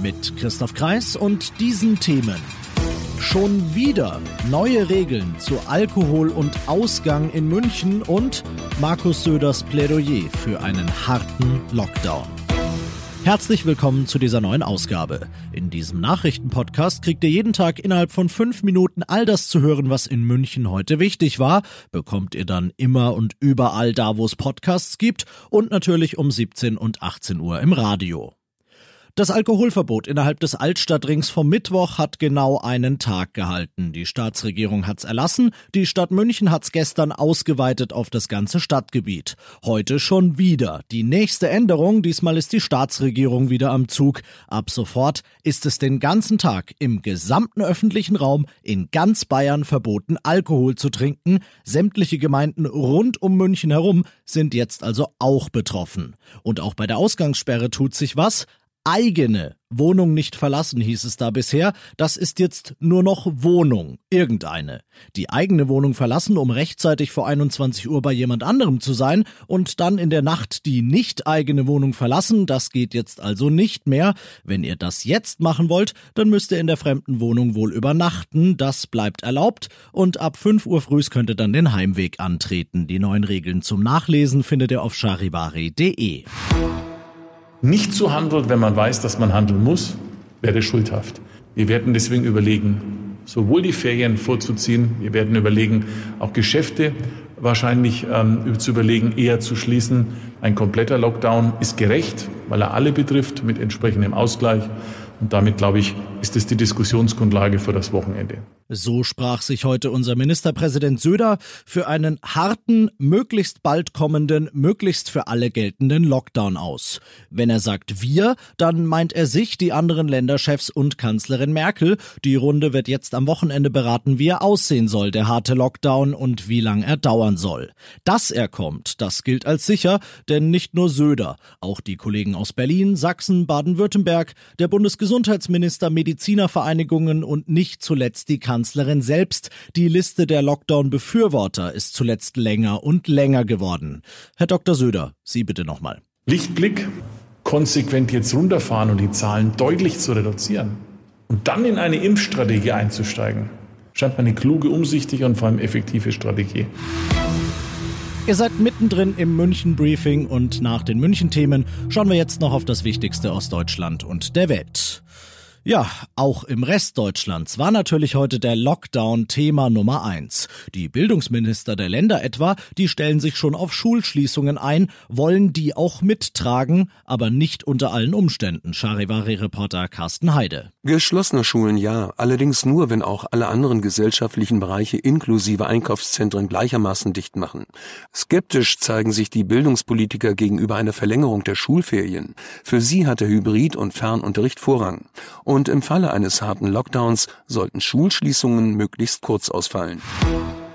Mit Christoph Kreis und diesen Themen. Schon wieder neue Regeln zu Alkohol und Ausgang in München und Markus Söders Plädoyer für einen harten Lockdown. Herzlich willkommen zu dieser neuen Ausgabe. In diesem Nachrichtenpodcast kriegt ihr jeden Tag innerhalb von fünf Minuten all das zu hören, was in München heute wichtig war. Bekommt ihr dann immer und überall da, wo es Podcasts gibt und natürlich um 17 und 18 Uhr im Radio. Das Alkoholverbot innerhalb des Altstadtrings vom Mittwoch hat genau einen Tag gehalten. Die Staatsregierung hat's erlassen, die Stadt München hat's gestern ausgeweitet auf das ganze Stadtgebiet. Heute schon wieder. Die nächste Änderung, diesmal ist die Staatsregierung wieder am Zug. Ab sofort ist es den ganzen Tag im gesamten öffentlichen Raum in ganz Bayern verboten, Alkohol zu trinken. Sämtliche Gemeinden rund um München herum sind jetzt also auch betroffen. Und auch bei der Ausgangssperre tut sich was eigene Wohnung nicht verlassen, hieß es da bisher. Das ist jetzt nur noch Wohnung, irgendeine. Die eigene Wohnung verlassen, um rechtzeitig vor 21 Uhr bei jemand anderem zu sein und dann in der Nacht die nicht eigene Wohnung verlassen, das geht jetzt also nicht mehr. Wenn ihr das jetzt machen wollt, dann müsst ihr in der fremden Wohnung wohl übernachten, das bleibt erlaubt und ab 5 Uhr früh könnt ihr dann den Heimweg antreten. Die neuen Regeln zum Nachlesen findet ihr auf charivari.de nicht so handelt, wenn man weiß, dass man handeln muss, wäre schuldhaft. Wir werden deswegen überlegen, sowohl die Ferien vorzuziehen, wir werden überlegen, auch Geschäfte wahrscheinlich ähm, zu überlegen, eher zu schließen. Ein kompletter Lockdown ist gerecht, weil er alle betrifft, mit entsprechendem Ausgleich. Und damit, glaube ich, ist es die Diskussionsgrundlage für das Wochenende. So sprach sich heute unser Ministerpräsident Söder für einen harten, möglichst bald kommenden, möglichst für alle geltenden Lockdown aus. Wenn er sagt wir, dann meint er sich, die anderen Länderchefs und Kanzlerin Merkel. Die Runde wird jetzt am Wochenende beraten, wie er aussehen soll, der harte Lockdown und wie lang er dauern soll. Dass er kommt, das gilt als sicher, denn nicht nur Söder, auch die Kollegen aus Berlin, Sachsen, Baden-Württemberg, der Bundesgesundheitsminister, Medizinervereinigungen und nicht zuletzt die Kanzlerin Kanzlerin selbst. Die Liste der Lockdown-Befürworter ist zuletzt länger und länger geworden. Herr Dr. Söder, Sie bitte nochmal. Lichtblick, konsequent jetzt runterfahren und die Zahlen deutlich zu reduzieren und dann in eine Impfstrategie einzusteigen, scheint mir eine kluge, umsichtige und vor allem effektive Strategie. Ihr seid mittendrin im München-Briefing und nach den München-Themen schauen wir jetzt noch auf das Wichtigste aus Deutschland und der Welt. Ja, auch im Rest Deutschlands war natürlich heute der Lockdown Thema Nummer eins. Die Bildungsminister der Länder etwa, die stellen sich schon auf Schulschließungen ein, wollen die auch mittragen, aber nicht unter allen Umständen. Charivari-Reporter Carsten Heide. Geschlossene Schulen ja, allerdings nur, wenn auch alle anderen gesellschaftlichen Bereiche inklusive Einkaufszentren gleichermaßen dicht machen. Skeptisch zeigen sich die Bildungspolitiker gegenüber einer Verlängerung der Schulferien. Für sie hatte Hybrid- und Fernunterricht Vorrang. Und und im Falle eines harten Lockdowns sollten Schulschließungen möglichst kurz ausfallen.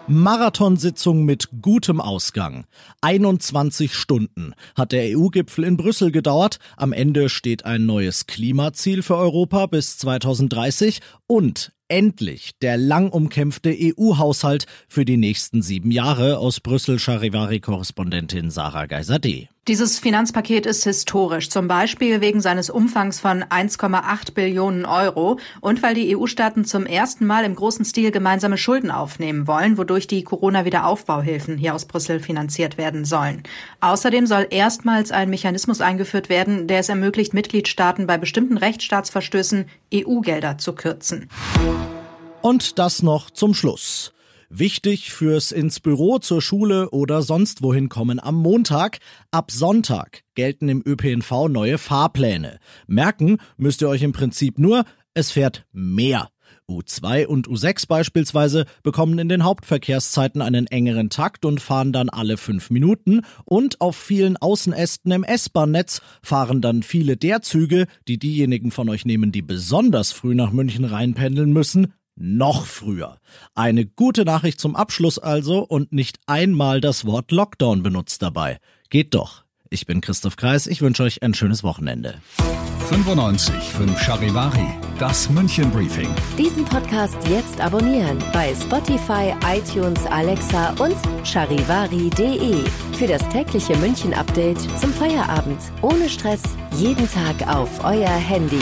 Marathonsitzung mit gutem Ausgang. 21 Stunden hat der EU-Gipfel in Brüssel gedauert. Am Ende steht ein neues Klimaziel für Europa bis 2030 und endlich der lang umkämpfte EU-Haushalt für die nächsten sieben Jahre aus Brüssel Charivari-Korrespondentin Sarah Geiser-D. Dieses Finanzpaket ist historisch, zum Beispiel wegen seines Umfangs von 1,8 Billionen Euro und weil die EU-Staaten zum ersten Mal im großen Stil gemeinsame Schulden aufnehmen wollen, wodurch die Corona-Wiederaufbauhilfen hier aus Brüssel finanziert werden sollen. Außerdem soll erstmals ein Mechanismus eingeführt werden, der es ermöglicht, Mitgliedstaaten bei bestimmten Rechtsstaatsverstößen EU-Gelder zu kürzen. Und das noch zum Schluss. Wichtig fürs ins Büro, zur Schule oder sonst wohin kommen am Montag. Ab Sonntag gelten im ÖPNV neue Fahrpläne. Merken müsst ihr euch im Prinzip nur, es fährt mehr. U2 und U6 beispielsweise bekommen in den Hauptverkehrszeiten einen engeren Takt und fahren dann alle fünf Minuten und auf vielen Außenästen im S-Bahn-Netz fahren dann viele der Züge, die diejenigen von euch nehmen, die besonders früh nach München reinpendeln müssen, noch früher. Eine gute Nachricht zum Abschluss also und nicht einmal das Wort Lockdown benutzt dabei. Geht doch. Ich bin Christoph Kreis, ich wünsche euch ein schönes Wochenende. 95 5 Charivari, das München Briefing. Diesen Podcast jetzt abonnieren bei Spotify, iTunes, Alexa und charivari.de für das tägliche München Update zum Feierabend. Ohne Stress, jeden Tag auf euer Handy.